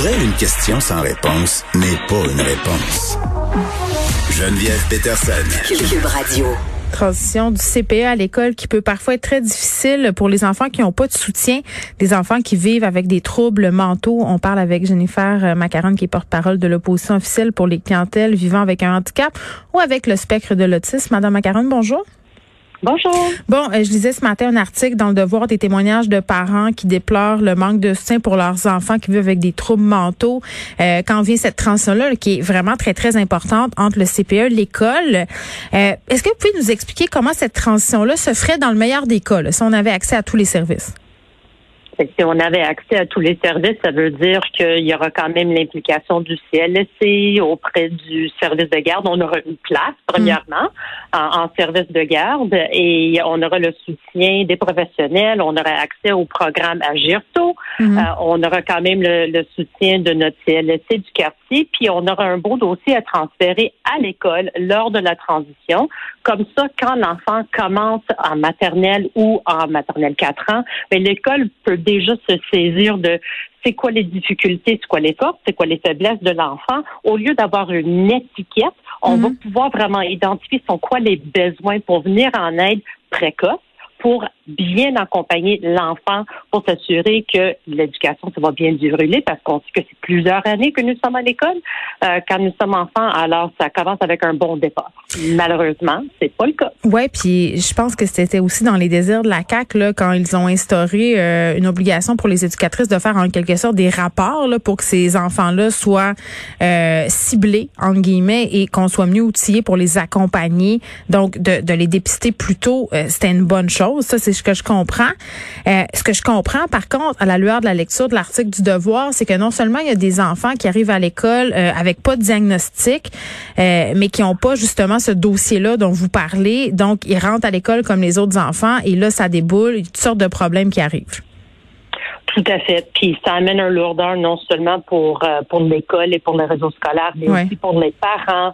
Pour elle, une question sans réponse n'est pas une réponse. Geneviève Peterson. Cube Radio. transition du CPE à l'école qui peut parfois être très difficile pour les enfants qui n'ont pas de soutien, des enfants qui vivent avec des troubles mentaux. On parle avec Jennifer euh, Macaron qui est porte-parole de l'opposition officielle pour les clientèles vivant avec un handicap ou avec le spectre de l'autisme. Madame Macaron, bonjour. Bonjour. Bon, euh, je lisais ce matin un article dans le Devoir des témoignages de parents qui déplorent le manque de soutien pour leurs enfants qui vivent avec des troubles mentaux. Euh, quand vient cette transition-là, qui est vraiment très, très importante entre le CPE et l'école, euh, est-ce que vous pouvez nous expliquer comment cette transition-là se ferait dans le meilleur des cas, si on avait accès à tous les services? Si on avait accès à tous les services, ça veut dire qu'il y aura quand même l'implication du CLSC auprès du service de garde. On aura une place, premièrement, en, service de garde et on aura le soutien des professionnels. On aura accès au programme Agirto. Euh, on aura quand même le, soutien de notre CLSC du quartier. Puis on aura un beau dossier à transférer à l'école lors de la transition. Comme ça, quand l'enfant commence en maternelle ou en maternelle 4 ans, ben, l'école peut déjà se saisir de c'est quoi les difficultés, c'est quoi les forces, c'est quoi les faiblesses de l'enfant. Au lieu d'avoir une étiquette, on va pouvoir vraiment identifier sont quoi les besoins pour venir en aide précoce pour bien accompagner l'enfant pour s'assurer que l'éducation se va bien dérouler parce qu'on sait que c'est plusieurs années que nous sommes à l'école. Euh, quand nous sommes enfants, alors ça commence avec un bon départ. Malheureusement, c'est pas le cas. Ouais, puis je pense que c'était aussi dans les désirs de la CAC là quand ils ont instauré euh, une obligation pour les éducatrices de faire en quelque sorte des rapports là, pour que ces enfants-là soient euh, ciblés entre guillemets et qu'on soit mieux outillés pour les accompagner. Donc de, de les dépister plus tôt, euh, c'était une bonne chose. Ça c'est ce que je comprends. Euh, ce que je comprends, par contre, à la lueur de la lecture de l'article du Devoir, c'est que non seulement il y a des enfants qui arrivent à l'école euh, avec pas de diagnostic, euh, mais qui n'ont pas justement ce dossier-là dont vous parlez. Donc, ils rentrent à l'école comme les autres enfants et là, ça déboule, il y a toutes sortes de problèmes qui arrivent. Tout à fait. Puis ça amène un lourdeur non seulement pour pour l'école et pour le réseau scolaire, mais aussi pour les parents.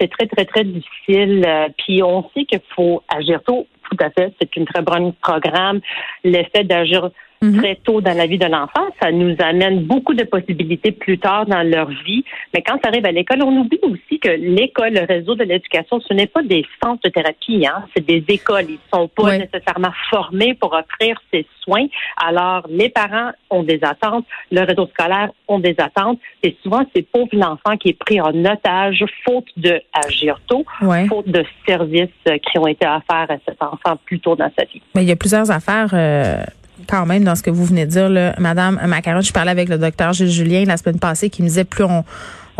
c'est très très très difficile. puis on sait qu'il faut agir tôt tout à fait. C'est une très bonne programme. L'effet d'agir Mhm. très tôt dans la vie de l'enfant. Ça nous amène beaucoup de possibilités plus tard dans leur vie. Mais quand ça arrive à l'école, on oublie aussi que l'école, le réseau de l'éducation, ce n'est pas des centres de thérapie, hein. c'est des écoles. Ils sont pas nécessairement formés pour offrir ces soins. Alors, les parents ont des attentes, le réseau scolaire ont des attentes. Et souvent, c'est pauvre l'enfant qui est pris en otage, faute de agir tôt, faute de services qui ont été offerts à cet enfant plus tôt dans sa vie. Mais il y a plusieurs affaires. Euh quand même dans ce que vous venez de dire, là, Madame Macaron. Je parlais avec le docteur Gilles Julien la semaine passée qui me disait plus on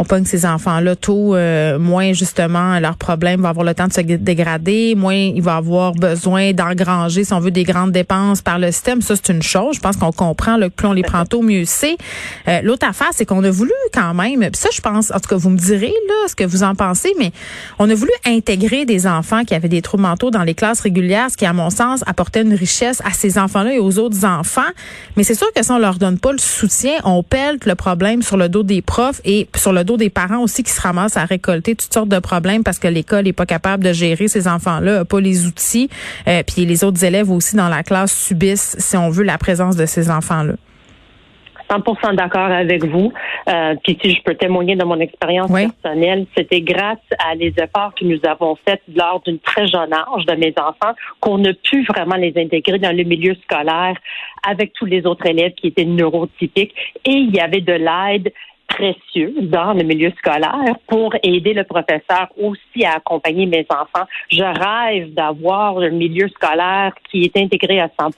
on pogne ces enfants-là tôt, euh, moins justement leur problème va avoir le temps de se dégrader, moins il va avoir besoin d'engranger, si on veut, des grandes dépenses par le système. Ça, c'est une chose. Je pense qu'on comprend. que plus on les prend tôt, mieux c'est. Euh, L'autre affaire, c'est qu'on a voulu quand même, ça, je pense, en tout cas, vous me direz là ce que vous en pensez, mais on a voulu intégrer des enfants qui avaient des troubles mentaux dans les classes régulières, ce qui, à mon sens, apportait une richesse à ces enfants-là et aux autres enfants. Mais c'est sûr que si on leur donne pas le soutien, on pèle le problème sur le dos des profs et sur le dos des parents aussi qui se ramassent à récolter toutes sortes de problèmes parce que l'école n'est pas capable de gérer ces enfants-là, pas les outils. Euh, puis les autres élèves aussi dans la classe subissent, si on veut, la présence de ces enfants-là. 100% d'accord avec vous. Euh, puis si je peux témoigner de mon expérience personnelle, c'était grâce à les efforts que nous avons faits lors d'une très jeune âge de mes enfants qu'on a pu vraiment les intégrer dans le milieu scolaire avec tous les autres élèves qui étaient neurotypiques. Et il y avait de l'aide précieux dans le milieu scolaire pour aider le professeur aussi à accompagner mes enfants. Je rêve d'avoir un milieu scolaire qui est intégré à 100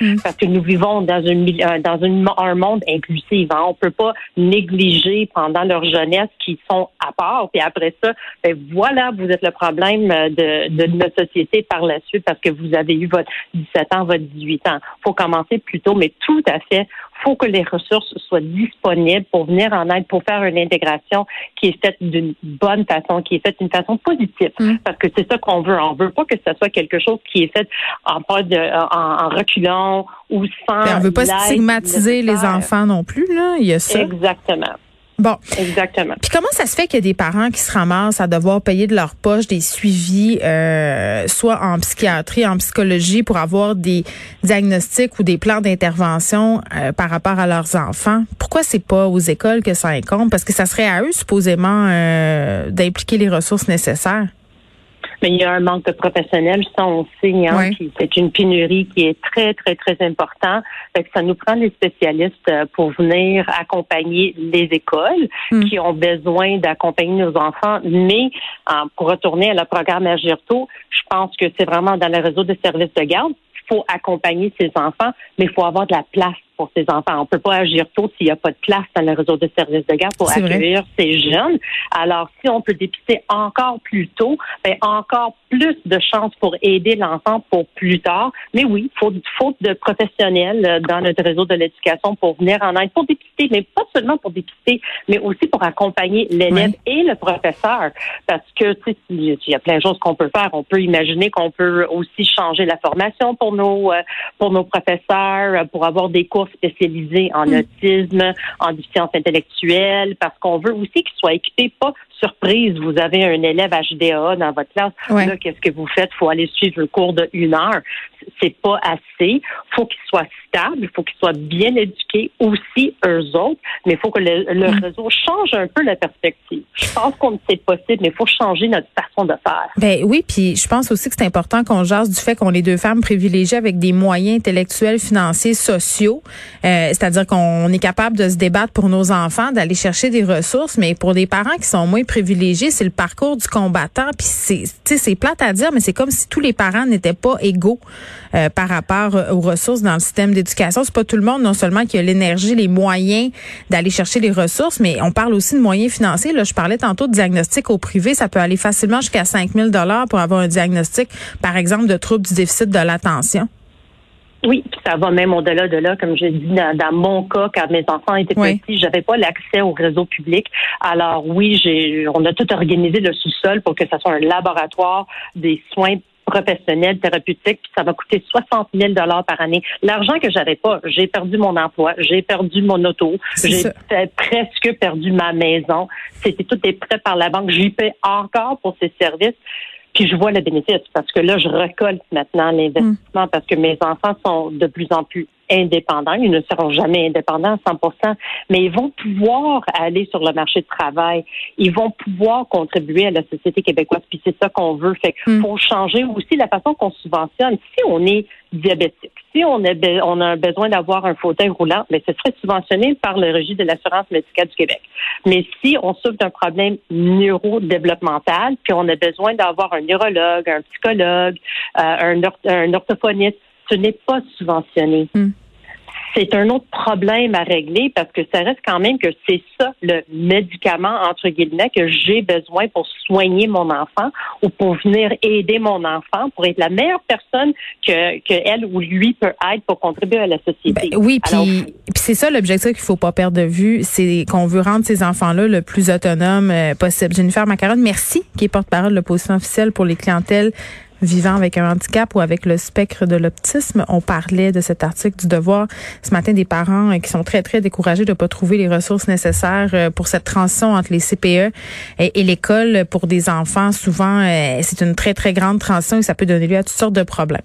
mm. parce que nous vivons dans, une, euh, dans une, un monde inclusif. Hein. On peut pas négliger pendant leur jeunesse qui sont à part. Puis après ça, ben voilà, vous êtes le problème de, de notre société par la suite parce que vous avez eu votre 17 ans, votre 18 ans. faut commencer plus tôt, mais tout à fait, faut que les ressources soient disponibles pour venir en aide, pour faire une intégration qui est faite d'une bonne façon, qui est faite d'une façon positive. Mm. Parce que c'est ça qu'on veut. On veut pas que ce soit quelque chose qui est fait en, en, reculant ou sans. Ben, on veut pas stigmatiser les enfants non plus, là. Il y a ça. Exactement. Bon. Exactement. Puis comment ça se fait qu'il y a des parents qui se ramassent à devoir payer de leur poche des suivis, euh, soit en psychiatrie, en psychologie, pour avoir des diagnostics ou des plans d'intervention euh, par rapport à leurs enfants? Pourquoi c'est pas aux écoles que ça incombe? Parce que ça serait à eux, supposément, euh, d'impliquer les ressources nécessaires. Mais il y a un manque de professionnels, ça on sait, hein, c'est une pénurie qui est très, très, très importante. ça nous prend des spécialistes euh, pour venir accompagner les écoles hmm. qui ont besoin d'accompagner nos enfants. Mais pour retourner à la programme Agirto, je pense que c'est vraiment dans le réseau de services de garde. Il faut accompagner ces enfants, mais il faut avoir de la place pour ces enfants. On peut pas agir tôt s'il n'y a pas de place dans le réseau de services de garde pour accueillir ces jeunes. Alors, si on peut dépister encore plus tôt, ben, encore plus de chances pour aider l'enfant pour plus tard. Mais oui, faute, faute de professionnels euh, dans notre réseau de l'éducation pour venir en aide, pour dépister, mais pas seulement pour dépister, mais aussi pour accompagner l'élève et le professeur. Parce que, tu sais, il y a plein de choses qu'on peut faire. On peut imaginer qu'on peut aussi changer la formation pour nos, euh, pour nos professeurs, euh, pour avoir des cours spécialisés en hmm. autisme, en déficience intellectuelle, parce qu'on veut aussi qu'ils soient équipés, pas surprise, vous avez un élève HDA dans votre classe. Là, qu'est-ce que vous faites? faut aller suivre le cours de une heure. C'est pas assez. faut qu'ils soient stables. Il faut qu'ils soient bien éduqués aussi, eux autres. Mais il faut que le, mm. réseau change un peu la perspective. Je pense qu'on c'est possible, mais il faut changer notre façon de faire. Ben oui, puis je pense aussi que c'est important qu'on jase du fait qu'on est deux femmes privilégiées avec des moyens intellectuels, financiers, sociaux. Euh, c'est-à-dire qu'on est capable de se débattre pour nos enfants, d'aller chercher des ressources, mais pour des parents qui sont moins privilégié, c'est le parcours du combattant. Puis c'est, c'est plate à dire, mais c'est comme si tous les parents n'étaient pas égaux euh, par rapport aux ressources dans le système d'éducation. C'est pas tout le monde non seulement qui a l'énergie, les moyens d'aller chercher les ressources, mais on parle aussi de moyens financiers. Là, je parlais tantôt de diagnostic au privé, ça peut aller facilement jusqu'à 5 000 dollars pour avoir un diagnostic, par exemple, de troubles du déficit de l'attention. Oui, ça va même au-delà de là. Comme je dis, dans, mon cas, quand mes enfants étaient petits, j'avais pas l'accès au réseau public. Alors oui, j'ai, on a tout organisé le sous-sol pour que ça soit un laboratoire des soins professionnels, thérapeutiques, puis ça va coûter 60 000 dollars par année. L'argent que j'avais pas, j'ai perdu mon emploi, j'ai perdu mon auto, j'ai presque perdu ma maison. C'était tout des prêts par la banque. J'y paie encore pour ces services. Puis je vois le bénéfice parce que là, je récolte maintenant l'investissement mm. parce que mes enfants sont de plus en plus indépendants. Ils ne seront jamais indépendants à 100 mais ils vont pouvoir aller sur le marché de travail. Ils vont pouvoir contribuer à la société québécoise. Puis c'est ça qu'on veut. Fait mm. faut changer aussi la façon qu'on subventionne. Si on est diabétique, si on a, on a besoin d'avoir un fauteuil roulant, mais ce serait subventionné par le registre de l'assurance médicale du Québec. Mais si on souffre d'un problème neurodéveloppemental, puis on a besoin d'avoir un neurologue, un psychologue, euh, un, orthophoniste, ce n'est pas subventionné. Hmm c'est un autre problème à régler parce que ça reste quand même que c'est ça le médicament entre guillemets que j'ai besoin pour soigner mon enfant ou pour venir aider mon enfant pour être la meilleure personne que, que elle ou lui peut être pour contribuer à la société. Ben oui, puis c'est ça l'objectif qu'il faut pas perdre de vue, c'est qu'on veut rendre ces enfants-là le plus autonome euh, possible. Jennifer Macaron, merci, qui est porte-parole de l'opposition officielle pour les clientèles vivant avec un handicap ou avec le spectre de l'optisme. On parlait de cet article du Devoir ce matin des parents euh, qui sont très, très découragés de ne pas trouver les ressources nécessaires euh, pour cette transition entre les CPE et, l'école pour des enfants. Souvent, euh, c'est une très, très grande transition et ça peut donner lieu à toutes sortes de problèmes.